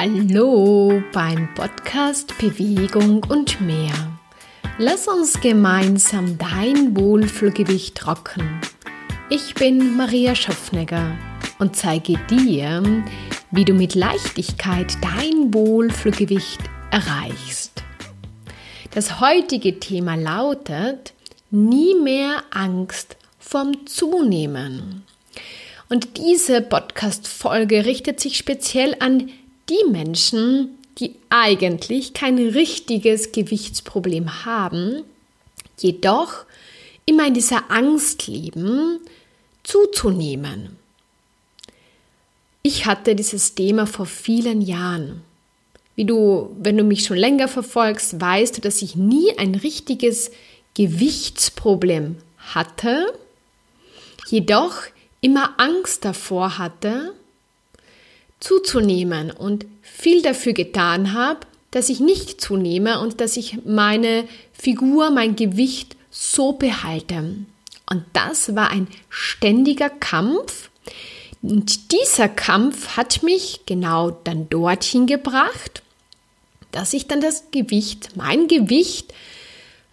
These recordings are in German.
Hallo beim Podcast Bewegung und mehr. Lass uns gemeinsam dein Wohlfühlgewicht rocken. Ich bin Maria Schaffnegger und zeige dir, wie du mit Leichtigkeit dein Wohlfühlgewicht erreichst. Das heutige Thema lautet Nie mehr Angst vom Zunehmen. Und diese Podcast-Folge richtet sich speziell an die Menschen, die eigentlich kein richtiges Gewichtsproblem haben, jedoch immer in dieser Angst leben, zuzunehmen. Ich hatte dieses Thema vor vielen Jahren. Wie du, wenn du mich schon länger verfolgst, weißt du, dass ich nie ein richtiges Gewichtsproblem hatte, jedoch immer Angst davor hatte, zuzunehmen und viel dafür getan habe, dass ich nicht zunehme und dass ich meine Figur, mein Gewicht so behalte. Und das war ein ständiger Kampf. Und dieser Kampf hat mich genau dann dorthin gebracht, dass ich dann das Gewicht, mein Gewicht,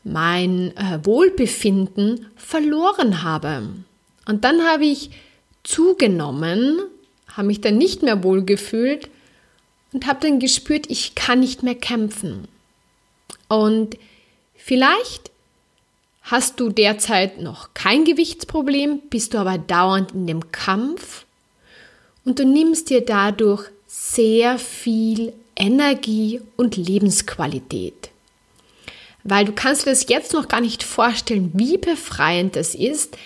mein äh, Wohlbefinden verloren habe. Und dann habe ich zugenommen habe mich dann nicht mehr wohl gefühlt und habe dann gespürt, ich kann nicht mehr kämpfen. Und vielleicht hast du derzeit noch kein Gewichtsproblem, bist du aber dauernd in dem Kampf und du nimmst dir dadurch sehr viel Energie und Lebensqualität. Weil du kannst dir das jetzt noch gar nicht vorstellen, wie befreiend das ist,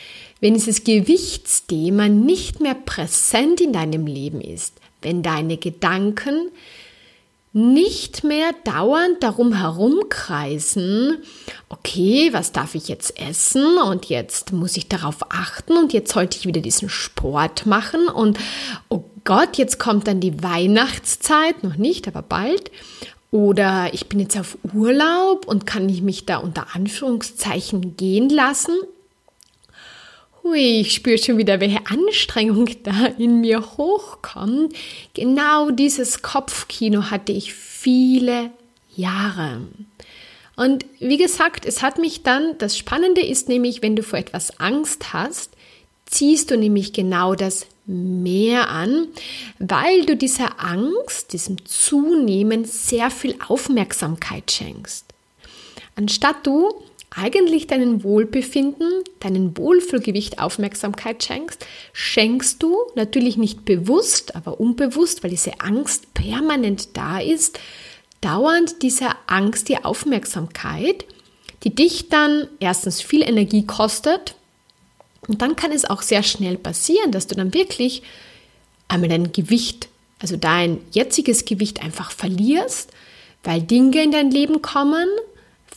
wenn dieses Gewichtsthema nicht mehr präsent in deinem Leben ist, wenn deine Gedanken nicht mehr dauernd darum herumkreisen, okay, was darf ich jetzt essen und jetzt muss ich darauf achten und jetzt sollte ich wieder diesen Sport machen und oh Gott, jetzt kommt dann die Weihnachtszeit, noch nicht, aber bald. Oder ich bin jetzt auf Urlaub und kann ich mich da unter Anführungszeichen gehen lassen hui, ich spüre schon wieder, welche Anstrengung da in mir hochkommt. Genau dieses Kopfkino hatte ich viele Jahre. Und wie gesagt, es hat mich dann, das Spannende ist nämlich, wenn du vor etwas Angst hast, ziehst du nämlich genau das mehr an, weil du dieser Angst, diesem Zunehmen sehr viel Aufmerksamkeit schenkst. Anstatt du eigentlich deinen Wohlbefinden, deinen Wohlfühlgewicht Aufmerksamkeit schenkst, schenkst du natürlich nicht bewusst, aber unbewusst, weil diese Angst permanent da ist, dauernd dieser Angst die Aufmerksamkeit, die dich dann erstens viel Energie kostet. Und dann kann es auch sehr schnell passieren, dass du dann wirklich einmal dein Gewicht, also dein jetziges Gewicht einfach verlierst, weil Dinge in dein Leben kommen,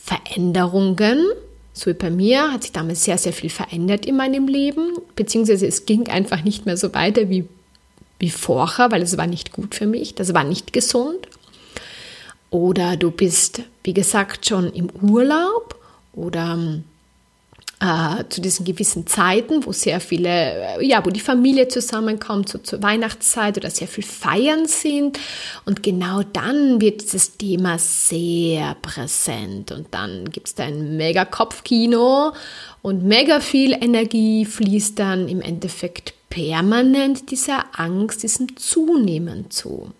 Veränderungen. So wie bei mir hat sich damals sehr, sehr viel verändert in meinem Leben, beziehungsweise es ging einfach nicht mehr so weiter wie, wie vorher, weil es war nicht gut für mich, das war nicht gesund. Oder du bist, wie gesagt, schon im Urlaub oder äh, zu diesen gewissen Zeiten, wo sehr viele, äh, ja, wo die Familie zusammenkommt, so zur Weihnachtszeit oder sehr viel Feiern sind. Und genau dann wird dieses Thema sehr präsent. Und dann gibt es da ein mega Kopfkino und mega viel Energie fließt dann im Endeffekt permanent dieser Angst, diesem Zunehmen zu.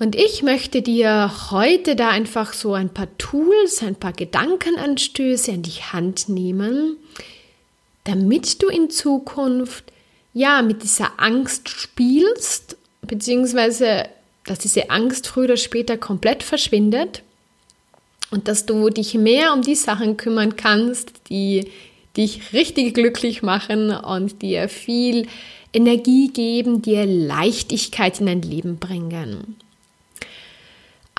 Und ich möchte dir heute da einfach so ein paar Tools, ein paar Gedankenanstöße an die Hand nehmen, damit du in Zukunft ja mit dieser Angst spielst, beziehungsweise dass diese Angst früher oder später komplett verschwindet und dass du dich mehr um die Sachen kümmern kannst, die dich richtig glücklich machen und dir viel Energie geben, dir Leichtigkeit in dein Leben bringen.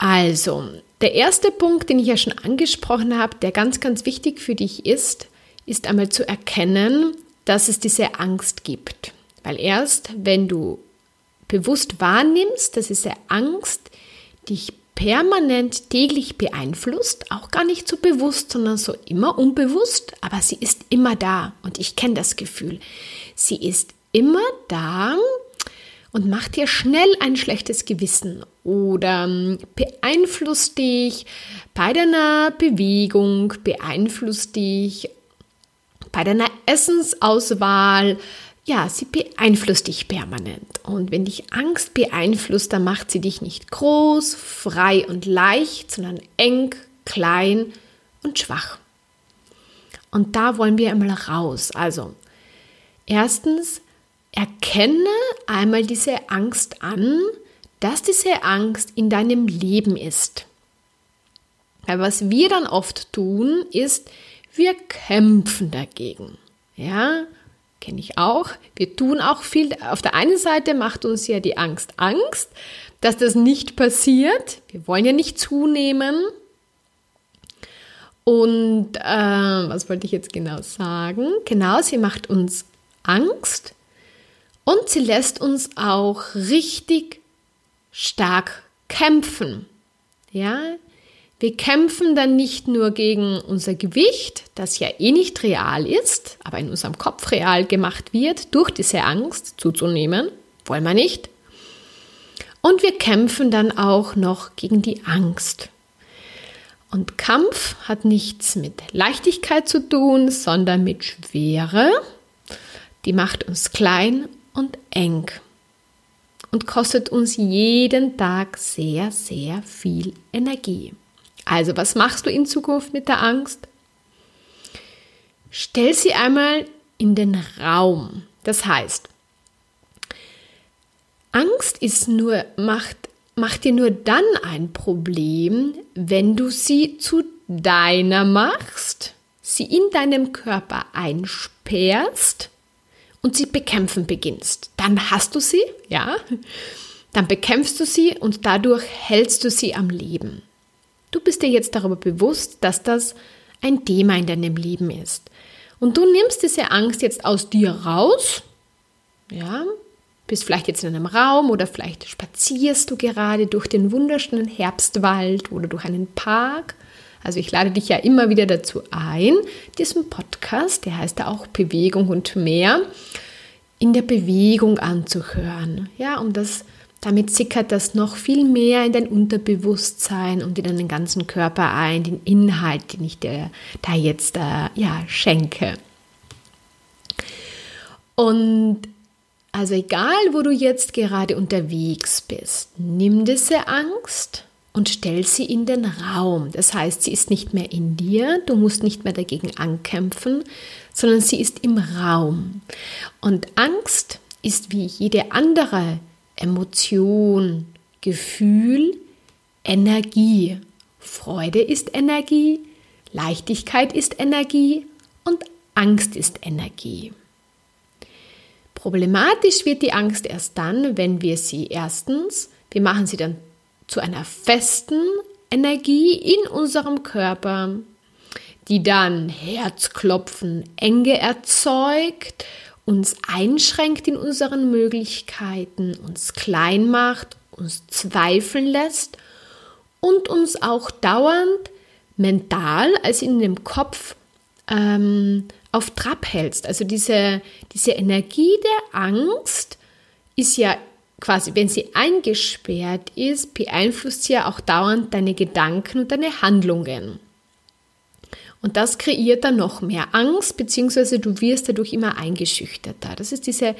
Also, der erste Punkt, den ich ja schon angesprochen habe, der ganz, ganz wichtig für dich ist, ist einmal zu erkennen, dass es diese Angst gibt. Weil erst, wenn du bewusst wahrnimmst, dass diese Angst dich permanent täglich beeinflusst, auch gar nicht so bewusst, sondern so immer unbewusst, aber sie ist immer da und ich kenne das Gefühl. Sie ist immer da und macht dir schnell ein schlechtes Gewissen oder ähm, beeinflusst dich bei deiner Bewegung, beeinflusst dich bei deiner Essensauswahl. Ja, sie beeinflusst dich permanent. Und wenn dich Angst beeinflusst, dann macht sie dich nicht groß, frei und leicht, sondern eng, klein und schwach. Und da wollen wir einmal raus. Also, erstens, erkenne einmal diese Angst an, dass diese Angst in deinem Leben ist. Weil was wir dann oft tun, ist, wir kämpfen dagegen. Ja, kenne ich auch. Wir tun auch viel. Auf der einen Seite macht uns ja die Angst Angst, dass das nicht passiert. Wir wollen ja nicht zunehmen. Und äh, was wollte ich jetzt genau sagen? Genau, sie macht uns Angst und sie lässt uns auch richtig stark kämpfen. Ja, wir kämpfen dann nicht nur gegen unser Gewicht, das ja eh nicht real ist, aber in unserem Kopf real gemacht wird, durch diese Angst zuzunehmen, wollen wir nicht. Und wir kämpfen dann auch noch gegen die Angst. Und Kampf hat nichts mit Leichtigkeit zu tun, sondern mit Schwere. Die macht uns klein und eng und kostet uns jeden Tag sehr, sehr viel Energie. Also, was machst du in Zukunft mit der Angst? Stell sie einmal in den Raum. Das heißt, Angst ist nur, macht, macht dir nur dann ein Problem, wenn du sie zu deiner machst, sie in deinem Körper einsperrst und sie bekämpfen beginnst. Dann hast du sie, ja, dann bekämpfst du sie und dadurch hältst du sie am Leben. Du bist dir jetzt darüber bewusst, dass das ein Thema in deinem Leben ist. Und du nimmst diese Angst jetzt aus dir raus, ja, bist vielleicht jetzt in einem Raum oder vielleicht spazierst du gerade durch den wunderschönen Herbstwald oder durch einen Park also ich lade dich ja immer wieder dazu ein, diesen Podcast, der heißt ja auch Bewegung und mehr, in der Bewegung anzuhören. Ja, um das, damit sickert das noch viel mehr in dein Unterbewusstsein und in deinen ganzen Körper ein, den Inhalt, den ich dir da jetzt äh, ja, schenke. Und also egal, wo du jetzt gerade unterwegs bist, nimm diese Angst und stell sie in den Raum. Das heißt, sie ist nicht mehr in dir, du musst nicht mehr dagegen ankämpfen, sondern sie ist im Raum. Und Angst ist wie jede andere Emotion, Gefühl, Energie. Freude ist Energie, Leichtigkeit ist Energie und Angst ist Energie. Problematisch wird die Angst erst dann, wenn wir sie erstens, wir machen sie dann zu einer festen Energie in unserem Körper, die dann Herzklopfen, Enge erzeugt, uns einschränkt in unseren Möglichkeiten, uns klein macht, uns zweifeln lässt und uns auch dauernd mental, also in dem Kopf, ähm, auf Trab hältst. Also diese, diese Energie der Angst ist ja quasi, wenn sie eingesperrt ist, beeinflusst sie ja auch dauernd deine Gedanken und deine Handlungen. Und das kreiert dann noch mehr Angst, beziehungsweise du wirst dadurch immer eingeschüchterter. Das ist diese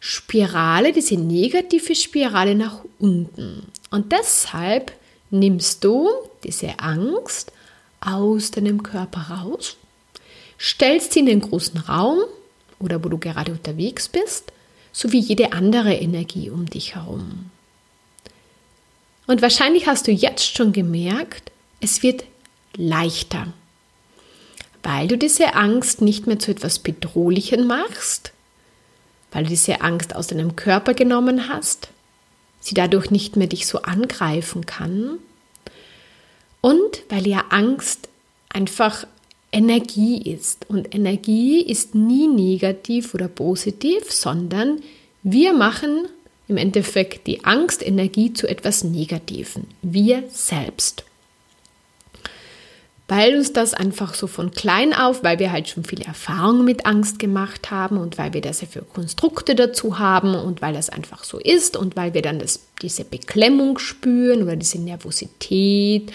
Spirale, diese negative Spirale nach unten. Und deshalb nimmst du diese Angst aus deinem Körper raus, stellst sie in den großen Raum oder wo du gerade unterwegs bist so wie jede andere Energie um dich herum. Und wahrscheinlich hast du jetzt schon gemerkt, es wird leichter, weil du diese Angst nicht mehr zu etwas Bedrohlichem machst, weil du diese Angst aus deinem Körper genommen hast, sie dadurch nicht mehr dich so angreifen kann und weil ja Angst einfach Energie ist. Und Energie ist nie negativ oder positiv, sondern wir machen im Endeffekt die Angstenergie zu etwas Negativen. Wir selbst. Weil uns das einfach so von klein auf, weil wir halt schon viele Erfahrungen mit Angst gemacht haben und weil wir da sehr viele Konstrukte dazu haben und weil das einfach so ist und weil wir dann das, diese Beklemmung spüren oder diese Nervosität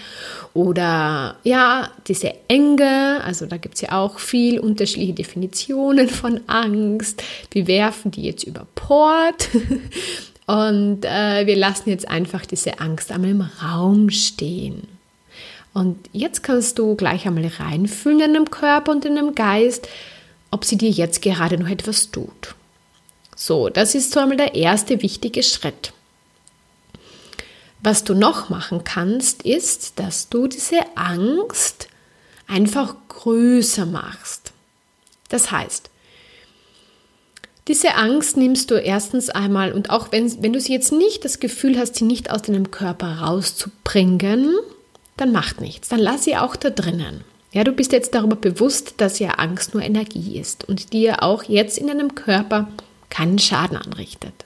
oder ja, diese Enge, also da gibt es ja auch viel unterschiedliche Definitionen von Angst. Wir werfen die jetzt über Port und äh, wir lassen jetzt einfach diese Angst einmal im Raum stehen. Und jetzt kannst du gleich einmal reinfühlen in deinem Körper und in deinem Geist, ob sie dir jetzt gerade noch etwas tut. So, das ist so einmal der erste wichtige Schritt. Was du noch machen kannst, ist, dass du diese Angst einfach größer machst. Das heißt, diese Angst nimmst du erstens einmal und auch wenn, wenn du sie jetzt nicht das Gefühl hast, sie nicht aus deinem Körper rauszubringen, dann macht nichts. Dann lass sie auch da drinnen. Ja, du bist jetzt darüber bewusst, dass ja Angst nur Energie ist und dir auch jetzt in deinem Körper keinen Schaden anrichtet.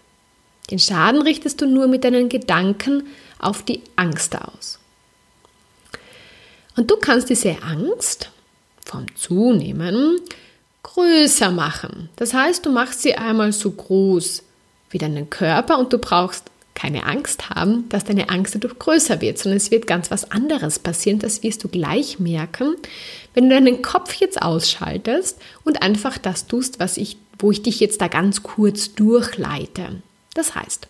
Den Schaden richtest du nur mit deinen Gedanken auf die Angst aus. Und du kannst diese Angst vom Zunehmen größer machen. Das heißt, du machst sie einmal so groß wie deinen Körper und du brauchst keine Angst haben, dass deine Angst dadurch größer wird, sondern es wird ganz was anderes passieren. Das wirst du gleich merken, wenn du deinen Kopf jetzt ausschaltest und einfach das tust, was ich, wo ich dich jetzt da ganz kurz durchleite. Das heißt,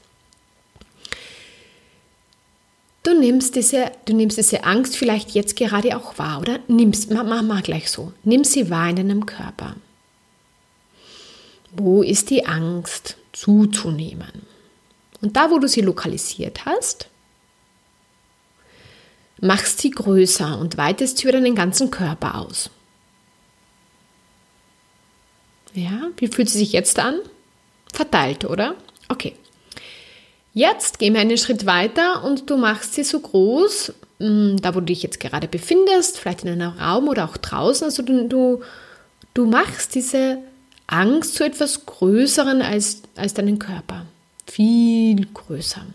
du nimmst diese, du nimmst diese Angst vielleicht jetzt gerade auch wahr, oder? Nimmst, mach, mal gleich so. Nimm sie wahr in deinem Körper. Wo ist die Angst zuzunehmen? Und da, wo du sie lokalisiert hast, machst sie größer und weitest sie über deinen ganzen Körper aus. Ja, wie fühlt sie sich jetzt an? Verteilt, oder? Okay. Jetzt gehen wir einen Schritt weiter und du machst sie so groß, mm, da wo du dich jetzt gerade befindest, vielleicht in einem Raum oder auch draußen. Also du, du, du machst diese Angst zu etwas Größeren als, als deinen Körper viel größer.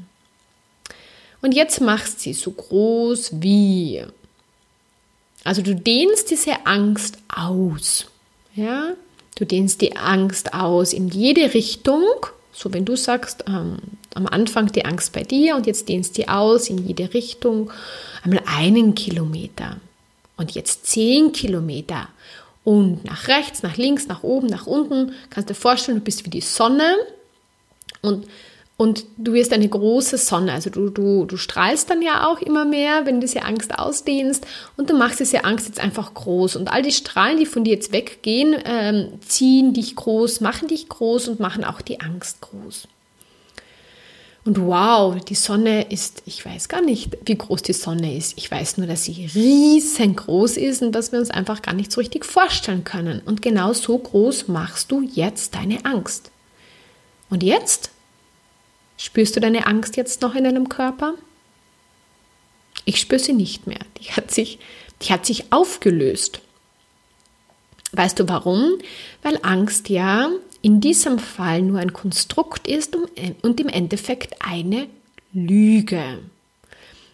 Und jetzt machst sie so groß wie. Also du dehnst diese Angst aus. Ja? Du dehnst die Angst aus in jede Richtung. So wenn du sagst, ähm, am Anfang die Angst bei dir und jetzt dehnst die aus in jede Richtung. Einmal einen Kilometer und jetzt zehn Kilometer. Und nach rechts, nach links, nach oben, nach unten. Kannst du dir vorstellen, du bist wie die Sonne und, und du wirst eine große Sonne. Also du, du, du strahlst dann ja auch immer mehr, wenn du diese Angst ausdehnst. Und du machst diese Angst jetzt einfach groß. Und all die Strahlen, die von dir jetzt weggehen, ähm, ziehen dich groß, machen dich groß und machen auch die Angst groß. Und wow, die Sonne ist, ich weiß gar nicht, wie groß die Sonne ist. Ich weiß nur, dass sie riesengroß ist und dass wir uns einfach gar nicht so richtig vorstellen können. Und genau so groß machst du jetzt deine Angst. Und jetzt? Spürst du deine Angst jetzt noch in deinem Körper? Ich spüre sie nicht mehr. Die hat sich, die hat sich aufgelöst. Weißt du warum? Weil Angst ja in diesem Fall nur ein Konstrukt ist und im Endeffekt eine Lüge.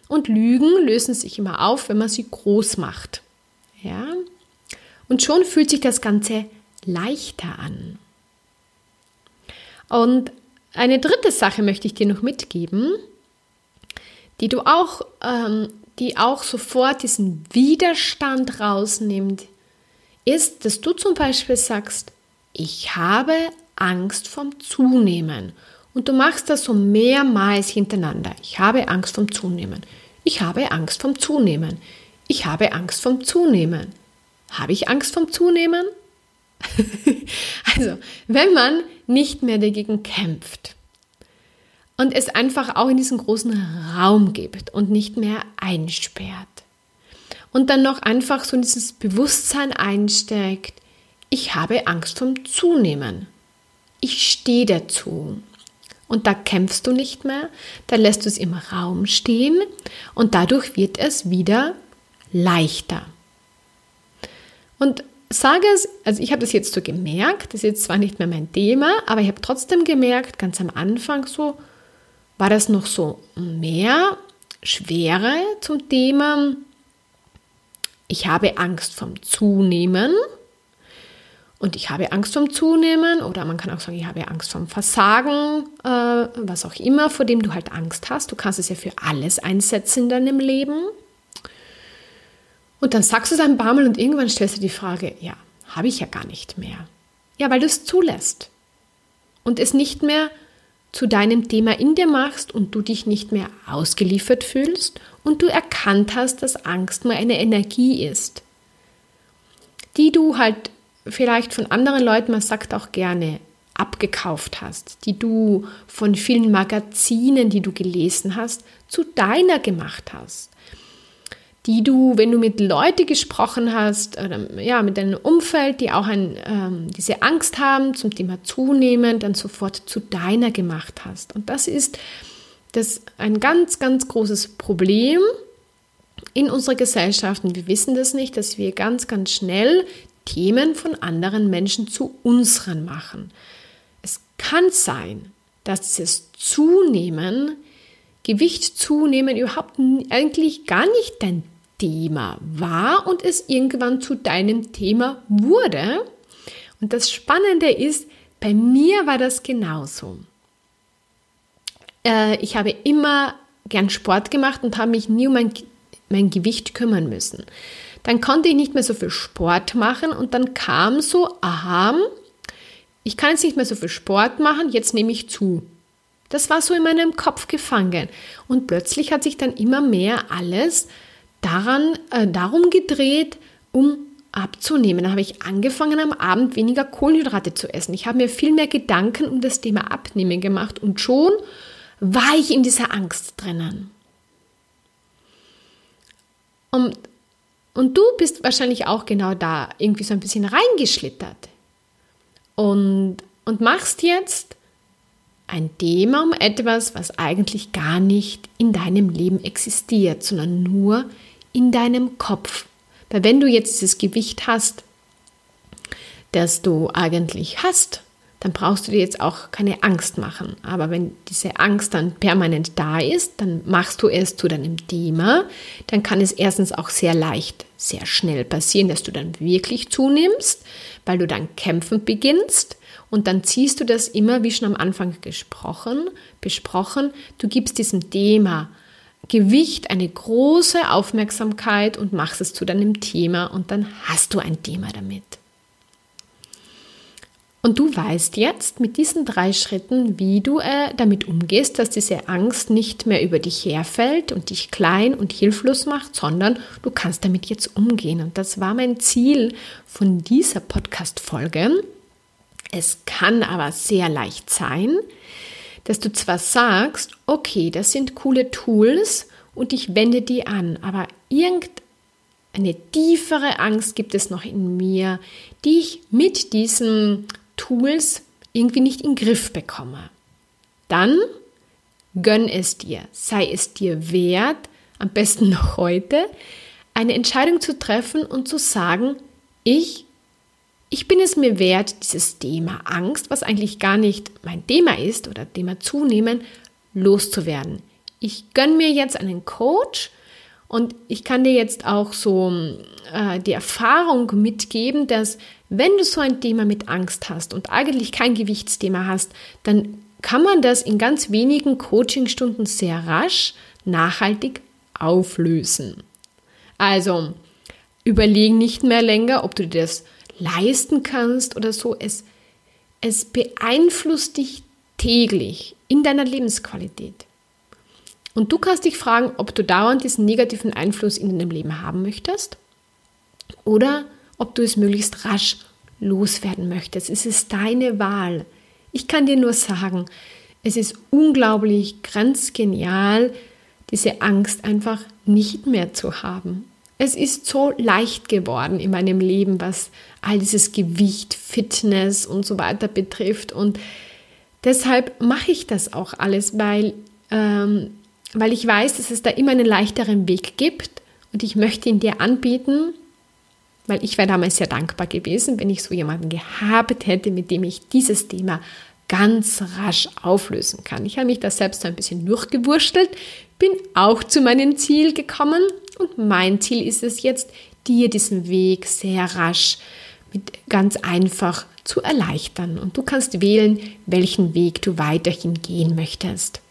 Und Lügen lösen sich immer auf, wenn man sie groß macht. Ja? Und schon fühlt sich das Ganze leichter an. Und eine dritte Sache möchte ich dir noch mitgeben, die du auch, ähm, die auch sofort diesen Widerstand rausnimmt, ist, dass du zum Beispiel sagst, ich habe Angst vom Zunehmen. Und du machst das so mehrmals hintereinander. Ich habe Angst vom Zunehmen. Ich habe Angst vom Zunehmen. Ich habe Angst vom Zunehmen. Habe ich Angst vom Zunehmen? also, wenn man nicht mehr dagegen kämpft und es einfach auch in diesen großen Raum gibt und nicht mehr einsperrt und dann noch einfach so dieses Bewusstsein einsteckt, ich habe Angst vom Zunehmen. Ich stehe dazu. Und da kämpfst du nicht mehr, da lässt du es im Raum stehen und dadurch wird es wieder leichter. Und sage es, also ich habe das jetzt so gemerkt, das ist jetzt zwar nicht mehr mein Thema, aber ich habe trotzdem gemerkt, ganz am Anfang so, war das noch so mehr Schwere zum Thema ich habe Angst vom Zunehmen und ich habe Angst vom Zunehmen oder man kann auch sagen, ich habe Angst vom Versagen, äh, was auch immer, vor dem du halt Angst hast. Du kannst es ja für alles einsetzen in deinem Leben. Und dann sagst du es ein paar Mal und irgendwann stellst du die Frage, ja, habe ich ja gar nicht mehr. Ja, weil du es zulässt und es nicht mehr zu deinem Thema in dir machst und du dich nicht mehr ausgeliefert fühlst und du erkannt hast, dass Angst nur eine Energie ist, die du halt vielleicht von anderen Leuten, man sagt auch gerne, abgekauft hast, die du von vielen Magazinen, die du gelesen hast, zu deiner gemacht hast die du, wenn du mit Leuten gesprochen hast, oder, ja, mit deinem Umfeld, die auch ein, ähm, diese Angst haben zum Thema Zunehmen, dann sofort zu deiner gemacht hast. Und das ist das ein ganz, ganz großes Problem in unserer Gesellschaft. Und wir wissen das nicht, dass wir ganz, ganz schnell Themen von anderen Menschen zu unseren machen. Es kann sein, dass dieses Zunehmen Gewicht zunehmen überhaupt eigentlich gar nicht dein Thema war und es irgendwann zu deinem Thema wurde. Und das Spannende ist, bei mir war das genauso. Äh, ich habe immer gern Sport gemacht und habe mich nie um mein, mein Gewicht kümmern müssen. Dann konnte ich nicht mehr so viel Sport machen und dann kam so, aha, ich kann jetzt nicht mehr so viel Sport machen, jetzt nehme ich zu. Das war so in meinem Kopf gefangen. Und plötzlich hat sich dann immer mehr alles daran, äh, darum gedreht, um abzunehmen. Da habe ich angefangen, am Abend weniger Kohlenhydrate zu essen. Ich habe mir viel mehr Gedanken um das Thema Abnehmen gemacht und schon war ich in dieser Angst drinnen. Und, und du bist wahrscheinlich auch genau da irgendwie so ein bisschen reingeschlittert und, und machst jetzt ein Thema um etwas, was eigentlich gar nicht in deinem Leben existiert, sondern nur in deinem Kopf. Weil wenn du jetzt dieses Gewicht hast, das du eigentlich hast, dann brauchst du dir jetzt auch keine Angst machen. Aber wenn diese Angst dann permanent da ist, dann machst du es zu deinem Thema, dann kann es erstens auch sehr leicht, sehr schnell passieren, dass du dann wirklich zunimmst, weil du dann kämpfen beginnst und dann ziehst du das immer, wie schon am Anfang gesprochen, besprochen, du gibst diesem Thema Gewicht eine große Aufmerksamkeit und machst es zu deinem Thema und dann hast du ein Thema damit. Und du weißt jetzt mit diesen drei Schritten, wie du äh, damit umgehst, dass diese Angst nicht mehr über dich herfällt und dich klein und hilflos macht, sondern du kannst damit jetzt umgehen. Und das war mein Ziel von dieser Podcast-Folge. Es kann aber sehr leicht sein, dass du zwar sagst, okay, das sind coole Tools und ich wende die an, aber irgendeine tiefere Angst gibt es noch in mir, die ich mit diesen Tools irgendwie nicht in den Griff bekomme. Dann gönn es dir, sei es dir wert, am besten noch heute, eine Entscheidung zu treffen und zu sagen, ich ich bin es mir wert, dieses Thema Angst, was eigentlich gar nicht mein Thema ist oder Thema zunehmen, loszuwerden. Ich gönne mir jetzt einen Coach und ich kann dir jetzt auch so äh, die Erfahrung mitgeben, dass wenn du so ein Thema mit Angst hast und eigentlich kein Gewichtsthema hast, dann kann man das in ganz wenigen Coachingstunden sehr rasch nachhaltig auflösen. Also überlegen nicht mehr länger, ob du dir das leisten kannst oder so. Es, es beeinflusst dich täglich in deiner Lebensqualität. Und du kannst dich fragen, ob du dauernd diesen negativen Einfluss in deinem Leben haben möchtest oder ob du es möglichst rasch loswerden möchtest. Es ist deine Wahl. Ich kann dir nur sagen, es ist unglaublich grenzgenial, diese Angst einfach nicht mehr zu haben. Es ist so leicht geworden in meinem Leben, was all dieses Gewicht, Fitness und so weiter betrifft. Und deshalb mache ich das auch alles, weil, ähm, weil ich weiß, dass es da immer einen leichteren Weg gibt und ich möchte ihn dir anbieten, weil ich wäre damals sehr dankbar gewesen, wenn ich so jemanden gehabt hätte, mit dem ich dieses Thema ganz rasch auflösen kann. Ich habe mich da selbst so ein bisschen durchgewurschtelt, bin auch zu meinem Ziel gekommen und mein Ziel ist es jetzt, dir diesen Weg sehr rasch ganz einfach zu erleichtern. Und du kannst wählen, welchen Weg du weiterhin gehen möchtest.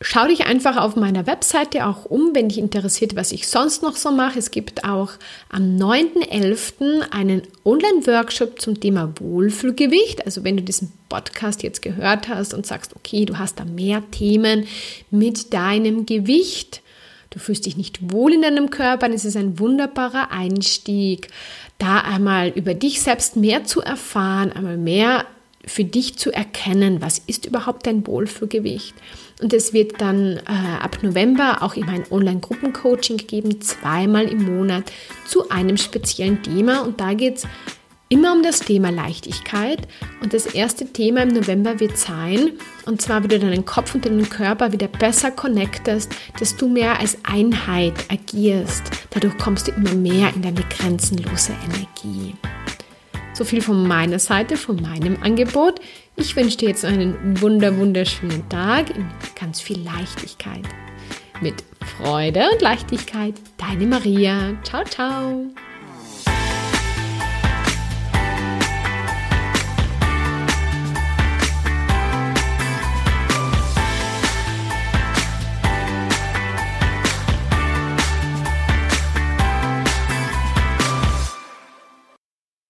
Schau dich einfach auf meiner Webseite auch um, wenn dich interessiert, was ich sonst noch so mache. Es gibt auch am 9.11. einen Online-Workshop zum Thema Wohlfühlgewicht. Also wenn du diesen Podcast jetzt gehört hast und sagst, okay, du hast da mehr Themen mit deinem Gewicht, du fühlst dich nicht wohl in deinem Körper, dann ist es ein wunderbarer Einstieg, da einmal über dich selbst mehr zu erfahren, einmal mehr für dich zu erkennen, was ist überhaupt dein Wohlfühlgewicht. Und es wird dann äh, ab November auch immer ein Online-Gruppencoaching geben, zweimal im Monat zu einem speziellen Thema. Und da geht es immer um das Thema Leichtigkeit. Und das erste Thema im November wird sein, und zwar, wie du deinen Kopf und deinen Körper wieder besser connectest, dass du mehr als Einheit agierst. Dadurch kommst du immer mehr in deine grenzenlose Energie. So viel von meiner Seite, von meinem Angebot. Ich wünsche dir jetzt einen wunder, wunderschönen Tag in ganz viel Leichtigkeit. Mit Freude und Leichtigkeit, deine Maria. Ciao, ciao.